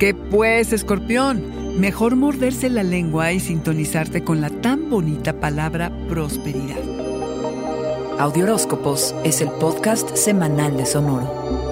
¿Qué pues, escorpión? Mejor morderse la lengua y sintonizarte con la tan bonita palabra prosperidad. Audioróscopos es el podcast semanal de Sonoro.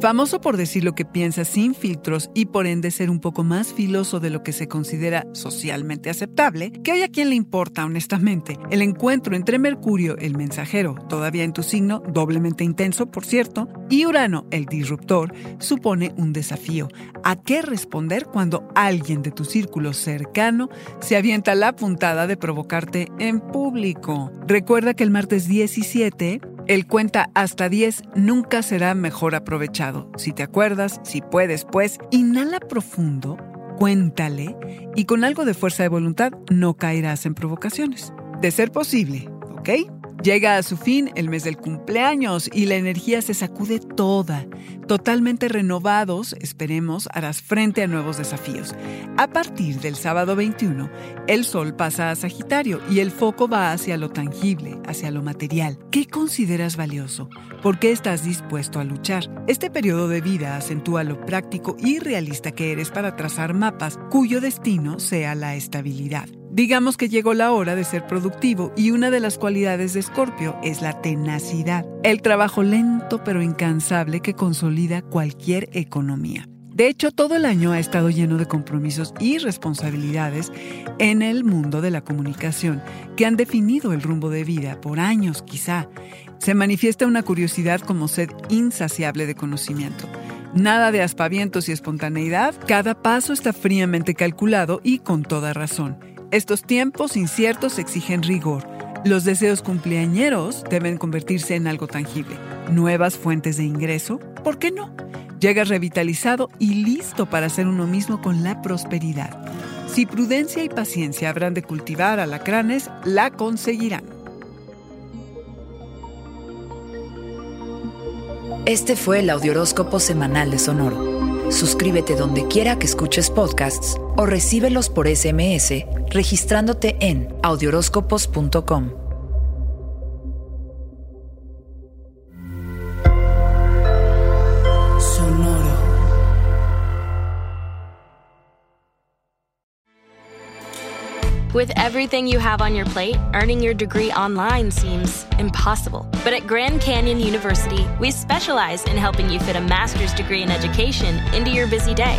Famoso por decir lo que piensa sin filtros y por ende ser un poco más filoso de lo que se considera socialmente aceptable, que hay a quien le importa honestamente. El encuentro entre Mercurio, el mensajero, todavía en tu signo, doblemente intenso por cierto, y Urano, el disruptor, supone un desafío. ¿A qué responder cuando alguien de tu círculo cercano se avienta la puntada de provocarte en público? Recuerda que el martes 17 el cuenta hasta 10 nunca será mejor aprovechado. Si te acuerdas, si puedes, pues, inhala profundo, cuéntale y con algo de fuerza de voluntad no caerás en provocaciones. De ser posible, ¿ok? Llega a su fin el mes del cumpleaños y la energía se sacude toda. Totalmente renovados, esperemos, harás frente a nuevos desafíos. A partir del sábado 21, el sol pasa a Sagitario y el foco va hacia lo tangible, hacia lo material. ¿Qué consideras valioso? ¿Por qué estás dispuesto a luchar? Este periodo de vida acentúa lo práctico y realista que eres para trazar mapas cuyo destino sea la estabilidad. Digamos que llegó la hora de ser productivo y una de las cualidades de Escorpio es la tenacidad, el trabajo lento pero incansable que consolida cualquier economía. De hecho, todo el año ha estado lleno de compromisos y responsabilidades en el mundo de la comunicación que han definido el rumbo de vida por años quizá. Se manifiesta una curiosidad como sed insaciable de conocimiento. Nada de aspavientos y espontaneidad, cada paso está fríamente calculado y con toda razón. Estos tiempos inciertos exigen rigor. Los deseos cumpleañeros deben convertirse en algo tangible. Nuevas fuentes de ingreso, ¿por qué no? Llegas revitalizado y listo para hacer uno mismo con la prosperidad. Si prudencia y paciencia habrán de cultivar alacranes, la conseguirán. Este fue el Audioróscopo Semanal de Sonoro. Suscríbete donde quiera que escuches podcasts o recíbelos por SMS registrándote en audioróscopos.com. Sonoro. With everything you have on your plate, earning your degree online seems impossible. But at Grand Canyon University, we specialize in helping you fit a master's degree in education into your busy day.